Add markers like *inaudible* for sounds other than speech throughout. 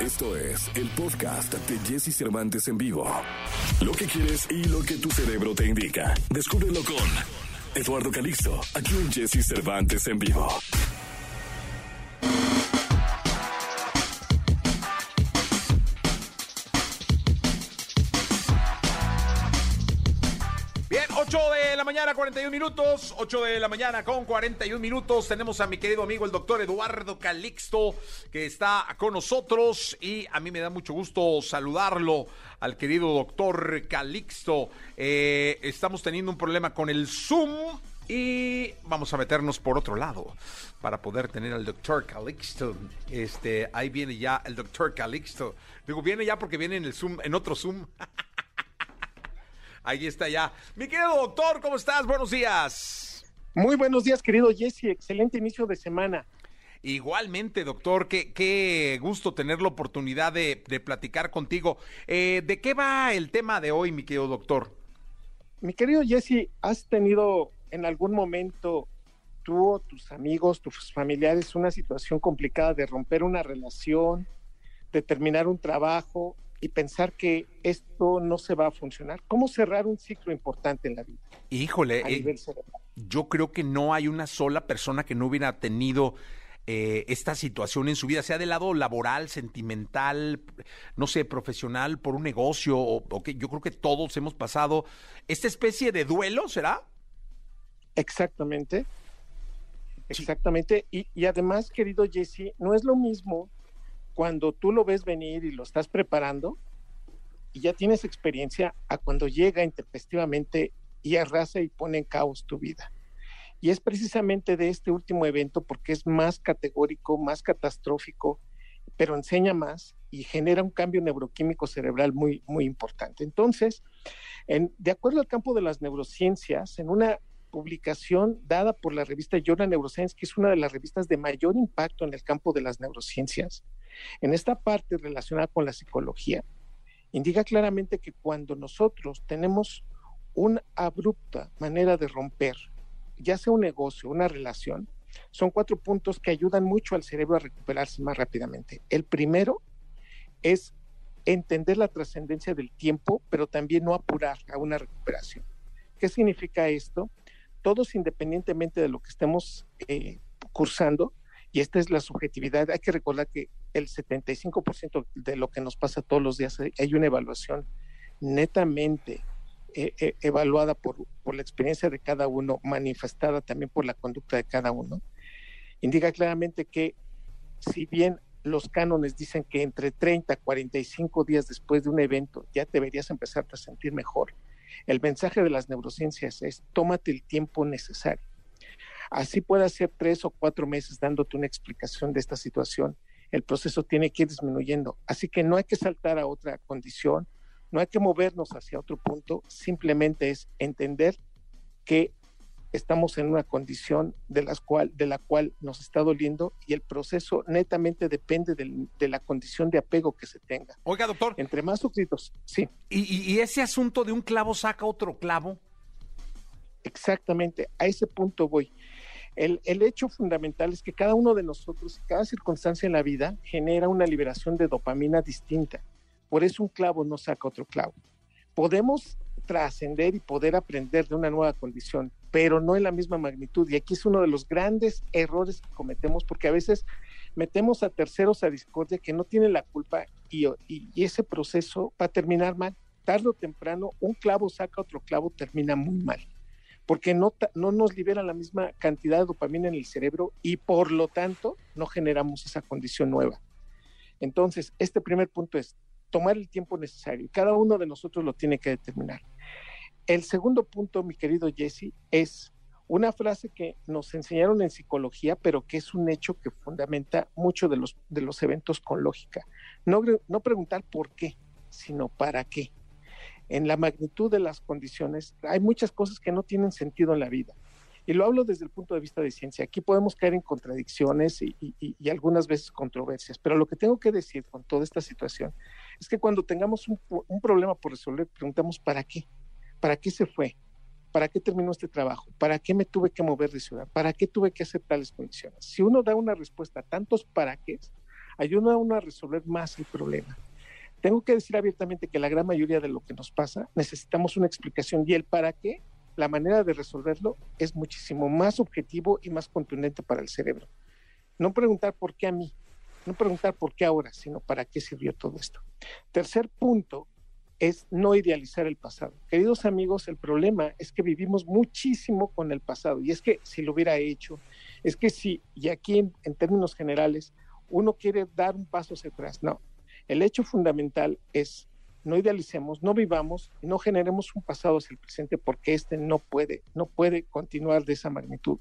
Esto es el podcast de Jesse Cervantes en vivo. Lo que quieres y lo que tu cerebro te indica. Descúbrelo con Eduardo Calixto, aquí en Jesse Cervantes en vivo. 8 de la mañana, 41 minutos. 8 de la mañana con 41 minutos. Tenemos a mi querido amigo el doctor Eduardo Calixto, que está con nosotros. Y a mí me da mucho gusto saludarlo al querido doctor Calixto. Eh, estamos teniendo un problema con el Zoom. Y vamos a meternos por otro lado para poder tener al doctor Calixto. Este, ahí viene ya el doctor Calixto. Digo, viene ya porque viene en el Zoom, en otro Zoom. *laughs* Ahí está ya. Mi querido doctor, ¿cómo estás? Buenos días. Muy buenos días, querido Jesse. Excelente inicio de semana. Igualmente, doctor, qué, qué gusto tener la oportunidad de, de platicar contigo. Eh, ¿De qué va el tema de hoy, mi querido doctor? Mi querido Jesse, ¿has tenido en algún momento tú o tus amigos, tus familiares, una situación complicada de romper una relación, de terminar un trabajo y pensar que esto no se va a funcionar? ¿Cómo cerrar un ciclo importante en la vida? Híjole, a eh, yo creo que no hay una sola persona que no hubiera tenido eh, esta situación en su vida, sea del lado laboral, sentimental, no sé, profesional, por un negocio, o, o que yo creo que todos hemos pasado esta especie de duelo, ¿será? Exactamente. Exactamente. Y, y además, querido Jesse, no es lo mismo cuando tú lo ves venir y lo estás preparando y ya tienes experiencia a cuando llega intempestivamente y arrasa y pone en caos tu vida. Y es precisamente de este último evento porque es más categórico, más catastrófico, pero enseña más y genera un cambio neuroquímico cerebral muy, muy importante. Entonces, en, de acuerdo al campo de las neurociencias, en una publicación dada por la revista Journal Neuroscience, que es una de las revistas de mayor impacto en el campo de las neurociencias, en esta parte relacionada con la psicología, indica claramente que cuando nosotros tenemos una abrupta manera de romper, ya sea un negocio, una relación, son cuatro puntos que ayudan mucho al cerebro a recuperarse más rápidamente. El primero es entender la trascendencia del tiempo, pero también no apurar a una recuperación. ¿Qué significa esto? Todos independientemente de lo que estemos eh, cursando, y esta es la subjetividad, hay que recordar que el 75% de lo que nos pasa todos los días hay una evaluación netamente eh, eh, evaluada por, por, la experiencia de cada uno, manifestada también por la conducta de cada uno, indica claramente que si bien los cánones dicen que entre 30 a 45 días después de un evento ya deberías empezar a sentir mejor, el mensaje de las neurociencias es tómate el tiempo necesario. Así puede ser tres o cuatro meses dándote una explicación de esta situación. El proceso tiene que ir disminuyendo. Así que no hay que saltar a otra condición, no hay que movernos hacia otro punto, simplemente es entender que estamos en una condición de, las cual, de la cual nos está doliendo y el proceso netamente depende del, de la condición de apego que se tenga. Oiga, doctor. Entre más suscritos, sí. ¿Y, y, y ese asunto de un clavo saca otro clavo? Exactamente, a ese punto voy. El, hecho fundamental es que cada uno de nosotros, cada circunstancia en la vida, genera una liberación de dopamina distinta. Por eso un clavo no saca otro clavo. Podemos trascender y poder aprender de una nueva condición, pero no en la misma magnitud. Y aquí es uno de los grandes errores que cometemos, porque a veces metemos a terceros a discordia que no tienen la culpa y, y, y ese proceso va a terminar mal. Tarde o temprano, un clavo saca otro clavo, termina muy mal porque no, no nos libera la misma cantidad de dopamina en el cerebro y por lo tanto no generamos esa condición nueva. Entonces, este primer punto es tomar el tiempo necesario. Cada uno de nosotros lo tiene que determinar. El segundo punto, mi querido Jesse, es una frase que nos enseñaron en psicología, pero que es un hecho que fundamenta mucho de los, de los eventos con lógica. No, no preguntar por qué, sino para qué en la magnitud de las condiciones, hay muchas cosas que no tienen sentido en la vida. Y lo hablo desde el punto de vista de ciencia. Aquí podemos caer en contradicciones y, algunas veces controversias, pero lo que tengo que decir con toda esta situación es que cuando tengamos un, un problema por resolver, preguntamos ¿para qué? ¿Para qué se fue? ¿Para qué terminó este trabajo? ¿Para qué me tuve que mover de ciudad? ¿Para qué tuve que hacer tales condiciones? Si uno da una respuesta a tantos para qué, ayuda a uno a resolver más el problema. Tengo que decir abiertamente que la gran mayoría de lo que nos pasa necesitamos una explicación y el para qué, la manera de resolverlo es muchísimo más objetivo y más contundente para el cerebro. No preguntar por qué a mí, no preguntar por qué ahora, sino para qué sirvió todo esto. Tercer punto es no idealizar el pasado. Queridos amigos, el problema es que vivimos muchísimo con el pasado y es que si lo hubiera hecho, es que si, y aquí en, en términos generales, uno quiere dar un paso hacia atrás, no, el hecho fundamental es no idealicemos, no vivamos no generemos un pasado hacia el presente porque este no puede, no puede continuar de esa magnitud.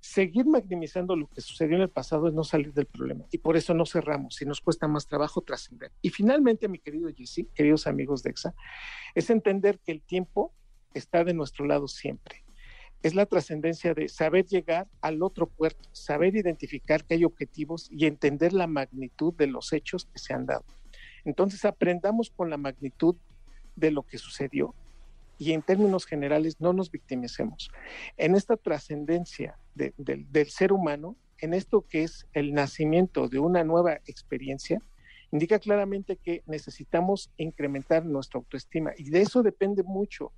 Seguir maximizando lo que sucedió en el pasado es no salir del problema y por eso no cerramos y nos cuesta más trabajo trascender. Y finalmente, mi querido Jesse, queridos amigos de EXA, es entender que el tiempo está de nuestro lado siempre. Es la trascendencia de saber llegar al otro puerto, saber identificar que hay objetivos y entender la magnitud de los hechos que se han dado. Entonces aprendamos con la magnitud de lo que sucedió y en términos generales no nos victimicemos. En esta trascendencia del ser humano, en esto que es el nacimiento de una nueva experiencia, indica claramente que necesitamos incrementar nuestra autoestima y de eso depende mucho,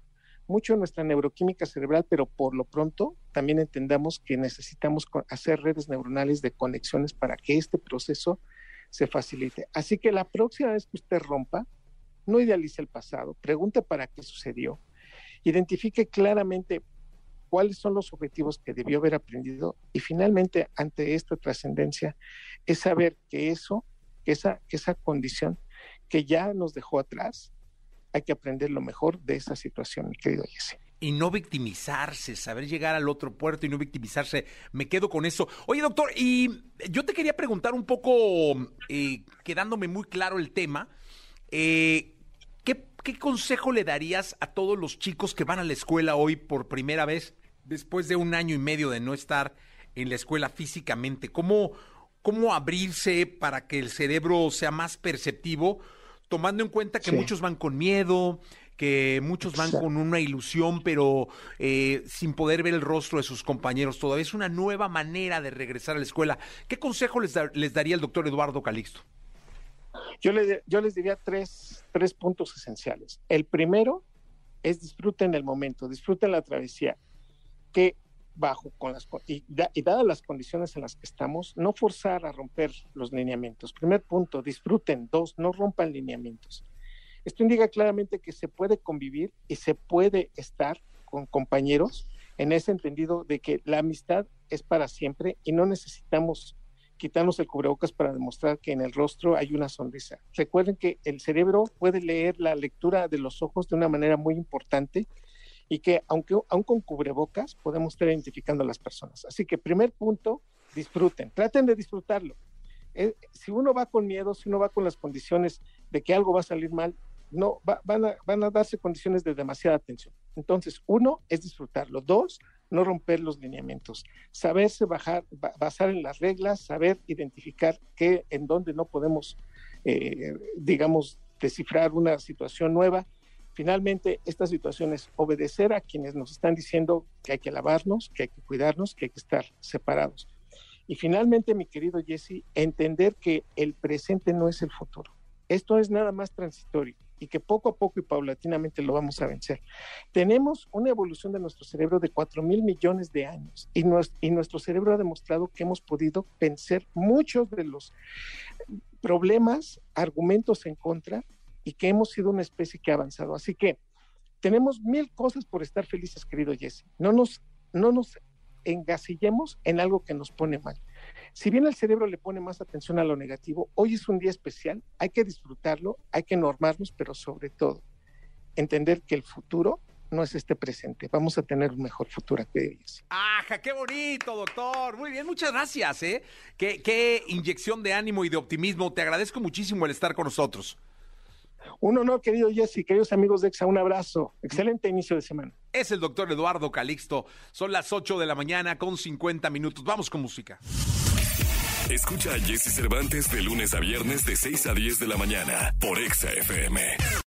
mucho nuestra neuroquímica cerebral, pero por lo pronto también entendamos que necesitamos hacer redes neuronales de conexiones para que este proceso se facilite. Así que la próxima vez que usted rompa, no idealice el pasado, pregunte para qué sucedió, identifique claramente cuáles son los objetivos que debió haber aprendido y finalmente ante esta trascendencia es saber que eso, que esa, esa condición que ya nos dejó atrás, hay que aprender lo mejor de esa situación, mi querido Jesse y no victimizarse, saber llegar al otro puerto y no victimizarse. Me quedo con eso. Oye, doctor, y yo te quería preguntar un poco, eh, quedándome muy claro el tema, eh, ¿qué, ¿qué consejo le darías a todos los chicos que van a la escuela hoy por primera vez, después de un año y medio de no estar en la escuela físicamente? ¿Cómo, cómo abrirse para que el cerebro sea más perceptivo? tomando en cuenta que muchos van con miedo, que muchos van con una ilusión, pero eh, sin poder ver el rostro de sus compañeros todavía. Es una nueva manera de regresar a la escuela. ¿Qué consejo les, les daría el doctor Eduardo Calixto? Yo, yo les diría tres, tres puntos esenciales. El primero es disfruten el momento, disfruten la travesía, que bajo con las y, y, dadas las condiciones en las que estamos, no forzar a romper los lineamientos. Primer punto, disfruten. Dos, no rompan lineamientos. Esto indica claramente que se puede convivir y se puede estar con compañeros en ese entendido de que la amistad es para siempre y no necesitamos quitarnos el cubrebocas para demostrar que en el rostro hay una sonrisa. Recuerden que el cerebro puede leer la lectura de los ojos de una manera muy importante y que aunque aún con cubrebocas podemos estar identificando a las personas. Así que primer punto, disfruten, traten de disfrutarlo. Eh, si uno va con miedo, si uno va con las condiciones de que algo va a salir mal, no van, a, darse condiciones de demasiada atención. Entonces, uno es disfrutarlo. Dos, no romper los lineamientos. Saberse bajar, basar en las reglas, saber identificar qué, en dónde no podemos, eh, digamos, descifrar una situación nueva. Finalmente, esta situación es obedecer a quienes nos están diciendo que hay que lavarnos, que hay que cuidarnos, que hay que estar separados. Y finalmente, mi querido Jesse, entender que el presente no es el futuro. Esto es nada más transitorio y que poco a poco y paulatinamente lo vamos a vencer. Tenemos una evolución de nuestro cerebro de 4 mil millones de años y, y nuestro cerebro ha demostrado que hemos podido vencer muchos de los problemas, argumentos en contra y que hemos sido una especie que ha avanzado. Así que tenemos mil cosas por estar felices, querido Jesse. No nos, no nos engasillemos en algo que nos pone mal. Si bien el cerebro le pone más atención a lo negativo, hoy es un día especial, hay que disfrutarlo, hay que normarnos, pero sobre todo, entender que el futuro no es este presente. Vamos a tener un mejor futuro que ¡Ajá! ¡Qué bonito, doctor! Muy bien, muchas gracias, ¿eh? Qué inyección de ánimo y de optimismo. Te agradezco muchísimo el estar con nosotros. Un honor, querido Jesse, queridos amigos de EXA, un abrazo. Excelente inicio de semana. Es el doctor Eduardo Calixto. Son las 8 de la mañana con 50 minutos. Vamos con música. Escucha a Jesse Cervantes de lunes a viernes de 6 a 10 de la mañana por EXA FM.